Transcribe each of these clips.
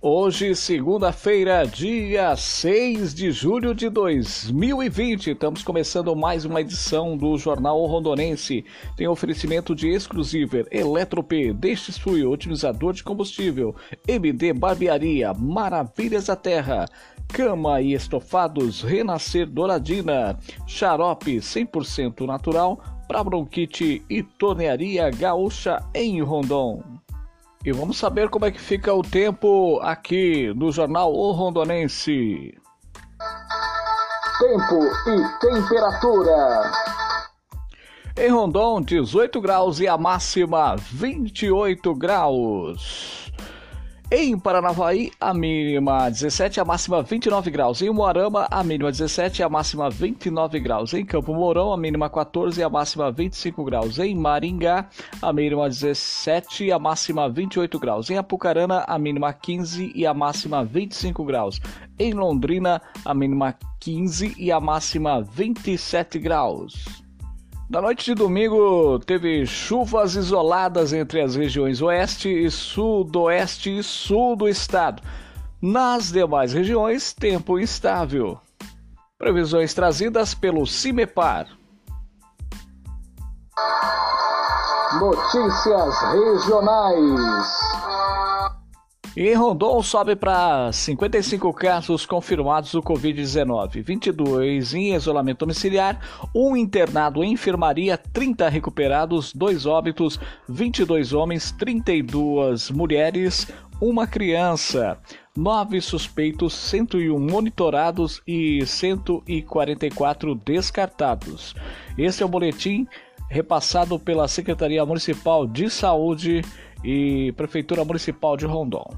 Hoje, segunda-feira, dia 6 de julho de 2020, estamos começando mais uma edição do Jornal Rondonense. Tem oferecimento de exclusiver Eletrop, Fluir, otimizador de combustível, MD Barbearia, Maravilhas da Terra, Cama e Estofados Renascer Douradina, Xarope 100% natural para bronquite e tornearia gaúcha em Rondon. E vamos saber como é que fica o tempo aqui no jornal O Rondonense. Tempo e temperatura. Em Rondon, 18 graus e a máxima 28 graus. Em Paranavaí, a mínima 17, a máxima 29 graus. Em Moarama, a mínima 17, a máxima 29 graus. Em Campo Mourão, a mínima 14 e a máxima 25 graus. Em Maringá, a mínima 17 e a máxima 28 graus. Em Apucarana, a mínima 15 e a máxima 25 graus. Em Londrina, a mínima 15 e a máxima 27 graus. Na noite de domingo, teve chuvas isoladas entre as regiões oeste e sudoeste e sul do estado. Nas demais regiões, tempo instável. Previsões trazidas pelo CIMEPAR. Notícias regionais. E em Rondon sobe para 55 casos confirmados do Covid-19, 22 em isolamento domiciliar, um internado em enfermaria, 30 recuperados, dois óbitos, 22 homens, 32 mulheres, uma criança, nove suspeitos, 101 monitorados e 144 descartados. Esse é o boletim repassado pela Secretaria Municipal de Saúde e Prefeitura Municipal de Rondon.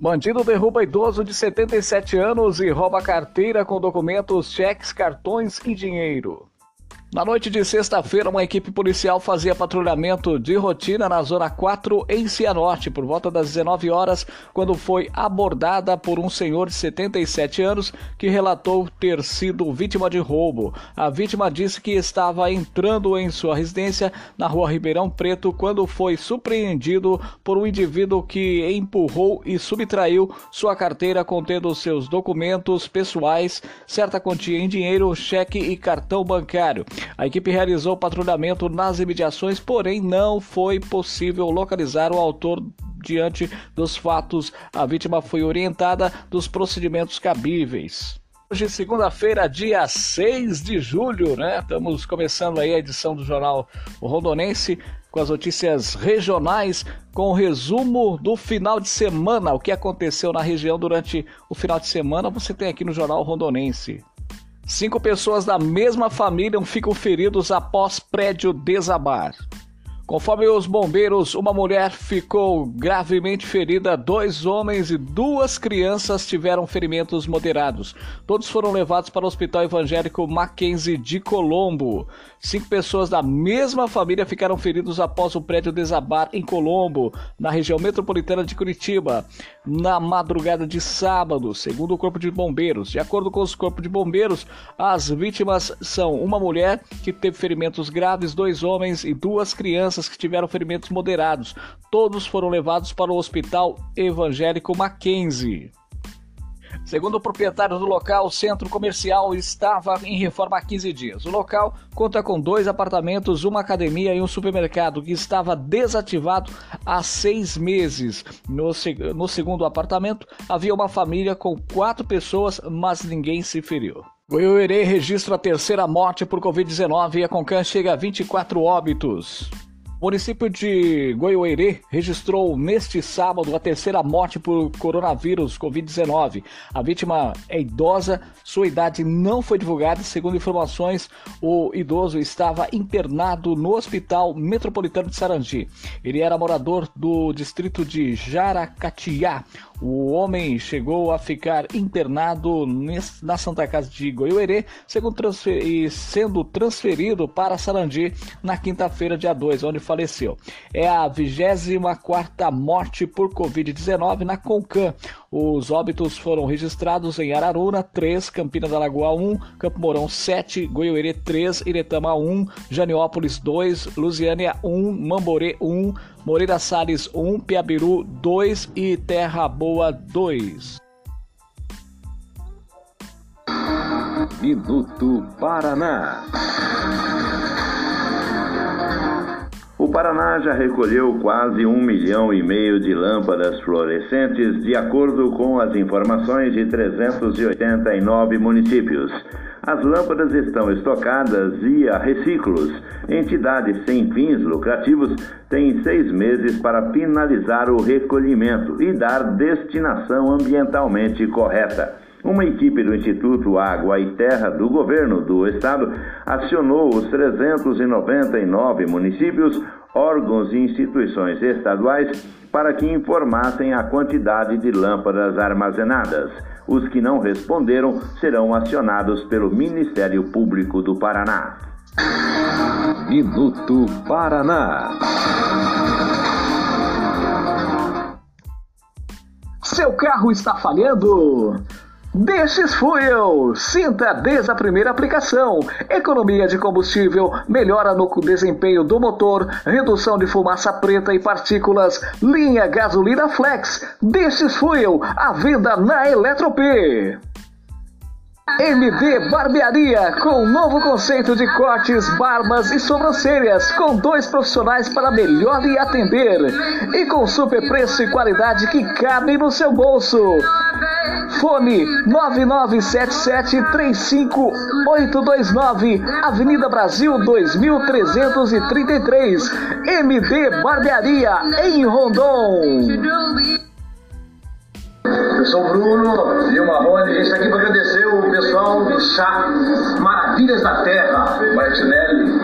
Bandido derruba idoso de 77 anos e rouba carteira com documentos, cheques, cartões e dinheiro. Na noite de sexta-feira, uma equipe policial fazia patrulhamento de rotina na Zona 4 em Cianorte, por volta das 19 horas, quando foi abordada por um senhor de 77 anos que relatou ter sido vítima de roubo. A vítima disse que estava entrando em sua residência na rua Ribeirão Preto quando foi surpreendido por um indivíduo que empurrou e subtraiu sua carteira contendo seus documentos pessoais, certa quantia em dinheiro, cheque e cartão bancário. A equipe realizou patrulhamento nas imediações, porém não foi possível localizar o autor diante dos fatos. A vítima foi orientada dos procedimentos cabíveis. Hoje, segunda-feira, dia 6 de julho, né? Estamos começando aí a edição do jornal Rondonense com as notícias regionais, com o resumo do final de semana, o que aconteceu na região durante o final de semana, você tem aqui no jornal Rondonense. Cinco pessoas da mesma família ficam feridos após prédio desabar. Conforme os bombeiros, uma mulher ficou gravemente ferida, dois homens e duas crianças tiveram ferimentos moderados. Todos foram levados para o Hospital Evangélico Mackenzie de Colombo. Cinco pessoas da mesma família ficaram feridos após o prédio desabar em Colombo, na região metropolitana de Curitiba, na madrugada de sábado, segundo o Corpo de Bombeiros. De acordo com os Corpos de Bombeiros, as vítimas são uma mulher que teve ferimentos graves, dois homens e duas crianças que tiveram ferimentos moderados. Todos foram levados para o Hospital Evangélico Mackenzie. Segundo o proprietário do local, o centro comercial estava em reforma há 15 dias. O local conta com dois apartamentos, uma academia e um supermercado que estava desativado há seis meses. No, no segundo apartamento, havia uma família com quatro pessoas, mas ninguém se feriu. Goiôerê registra a terceira morte por Covid-19 e a Concan chega a 24 óbitos. O município de Goiôerê registrou neste sábado a terceira morte por coronavírus Covid-19. A vítima é idosa, sua idade não foi divulgada segundo informações, o idoso estava internado no Hospital Metropolitano de Sarandi. Ele era morador do distrito de Jaracatiá. O homem chegou a ficar internado na Santa Casa de Goiôerê, sendo transferido para Sarandi na quinta-feira, dia 2, onde faleceu. É a 24 morte por Covid-19 na Concan. Os óbitos foram registrados em Araruna 3, Campina da Lagoa 1, Campo Mourão 7, Goiôerê 3, Iretama 1, Janiópolis 2, Lusiânia 1, Mamborê 1, Moreira Salles 1, Piabiru 2 e Terra Boa 2. Minuto Paraná. O Paraná já recolheu quase um milhão e meio de lâmpadas fluorescentes, de acordo com as informações de 389 municípios. As lâmpadas estão estocadas via reciclos. Entidades sem fins lucrativos têm seis meses para finalizar o recolhimento e dar destinação ambientalmente correta. Uma equipe do Instituto Água e Terra do governo do estado acionou os 399 municípios, órgãos e instituições estaduais para que informassem a quantidade de lâmpadas armazenadas. Os que não responderam serão acionados pelo Ministério Público do Paraná. Minuto Paraná. Seu carro está falhando? Destes Fuel. Sinta desde a primeira aplicação. Economia de combustível, melhora no desempenho do motor, redução de fumaça preta e partículas. Linha gasolina flex. Destes Fuel. A venda na Eletrop. MD Barbearia, com um novo conceito de cortes, barbas e sobrancelhas, com dois profissionais para melhor lhe atender. E com super preço e qualidade que cabem no seu bolso. Fone 997735829, Avenida Brasil 2333, MD Barbearia, em Rondon. Eu sou o Bruno e o Marrone, gente está aqui para agradecer o pessoal do chá Maravilhas da Terra. Martinelli.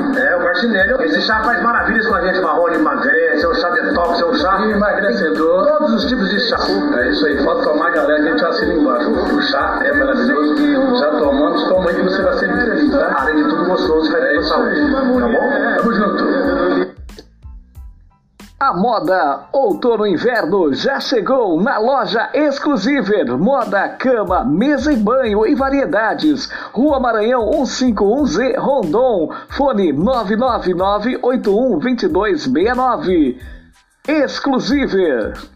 É, Martinelli. Esse chá faz maravilhas com a gente, Marrone, emagrece, é o chá detox, é o chá emagrecedor. Todos os tipos de chá. É isso aí, pode tomar, galera, a gente assina embaixo. O chá é maravilhoso. Já tomamos, toma aí que você vai ser muito feliz, tá? Além de tudo gostoso, vai ter é saúde. Tá bom? Tamo junto. A moda outono-inverno já chegou na loja Exclusiver. Moda, cama, mesa e banho e variedades. Rua Maranhão 151Z, Rondon. Fone 999-812269. Exclusiver.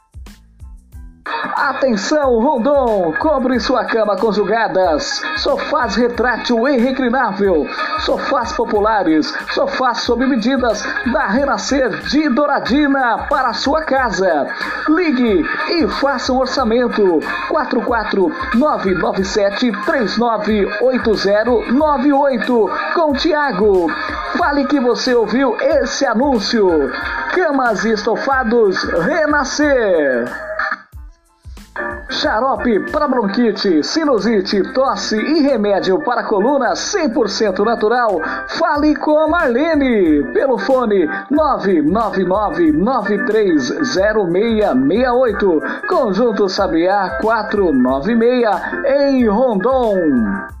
Atenção, Rondon! Cobre sua cama com julgadas. Sofás retrátil e reclinável. Sofás populares. Sofás sob medidas da Renascer de Douradina para sua casa. Ligue e faça um orçamento. 44997398098 com Tiago. Fale que você ouviu esse anúncio. Camas e estofados Renascer. Xarope para bronquite, sinusite, tosse e remédio para coluna 100% natural. Fale com a Marlene pelo fone 999930668. Conjunto Sabiá 496 em Rondon.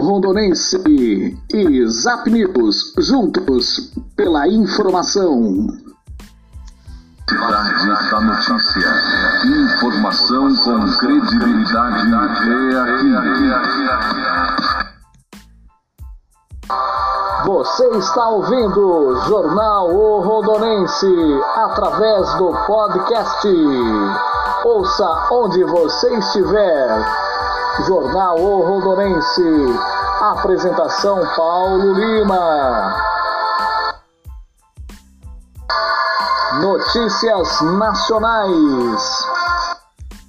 Rondonense e Zap News, juntos pela informação. Cidade da notícia. Informação com credibilidade é aqui. Você está ouvindo Jornal O Rondonense através do podcast. Ouça onde você estiver. Jornal O Rondonense. Apresentação Paulo Lima. Notícias nacionais.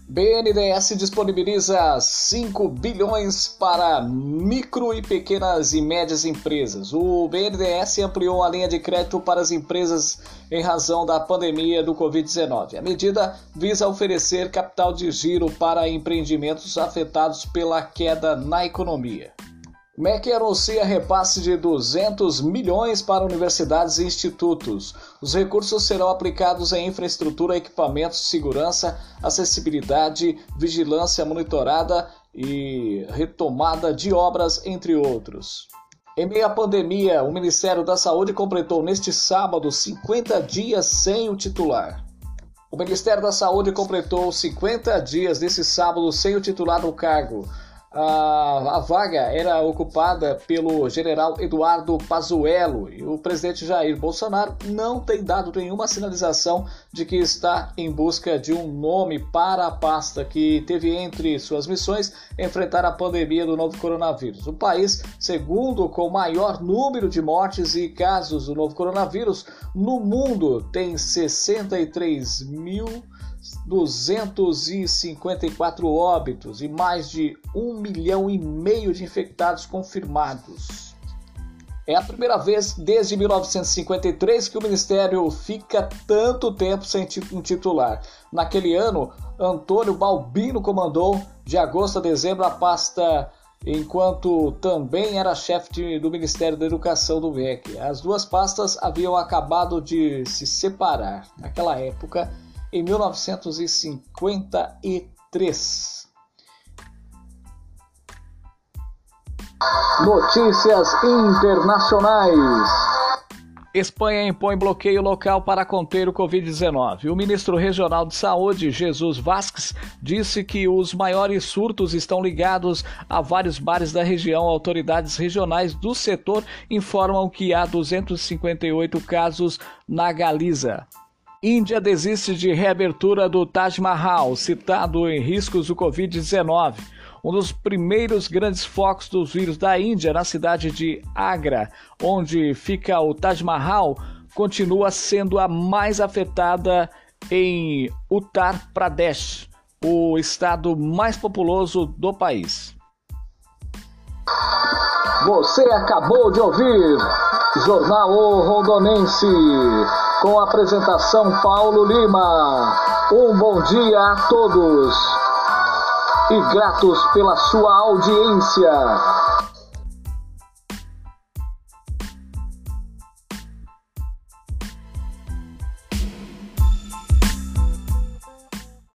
BNDES disponibiliza 5 bilhões para micro e pequenas e médias empresas. O BNDES ampliou a linha de crédito para as empresas em razão da pandemia do Covid-19. A medida visa oferecer capital de giro para empreendimentos afetados pela queda na economia. MEC anuncia repasse de 200 milhões para universidades e institutos. Os recursos serão aplicados em infraestrutura, equipamentos segurança, acessibilidade, vigilância monitorada e retomada de obras, entre outros. Em meio à pandemia, o Ministério da Saúde completou neste sábado 50 dias sem o titular. O Ministério da Saúde completou 50 dias nesse sábado sem o titular do cargo a, a vaga era ocupada pelo general Eduardo Pazuello e o presidente Jair Bolsonaro não tem dado nenhuma sinalização de que está em busca de um nome para a pasta que teve entre suas missões enfrentar a pandemia do novo coronavírus. O país, segundo com maior número de mortes e casos do novo coronavírus no mundo, tem 63 mil 254 óbitos e mais de um milhão e meio de infectados confirmados. É a primeira vez desde 1953 que o Ministério fica tanto tempo sem um titular. Naquele ano, Antônio Balbino comandou de agosto a dezembro a pasta, enquanto também era chefe do Ministério da Educação do MEC. As duas pastas haviam acabado de se separar. Naquela época, em 1953. Notícias internacionais. Espanha impõe bloqueio local para conter o Covid-19. O ministro regional de Saúde, Jesus Vasques, disse que os maiores surtos estão ligados a vários bares da região. Autoridades regionais do setor informam que há 258 casos na Galiza. Índia desiste de reabertura do Taj Mahal, citado em riscos do Covid-19. Um dos primeiros grandes focos dos vírus da Índia, na cidade de Agra, onde fica o Taj Mahal, continua sendo a mais afetada em Uttar Pradesh, o estado mais populoso do país. Você acabou de ouvir Jornal o Rondonense com apresentação Paulo Lima. Um bom dia a todos e gratos pela sua audiência.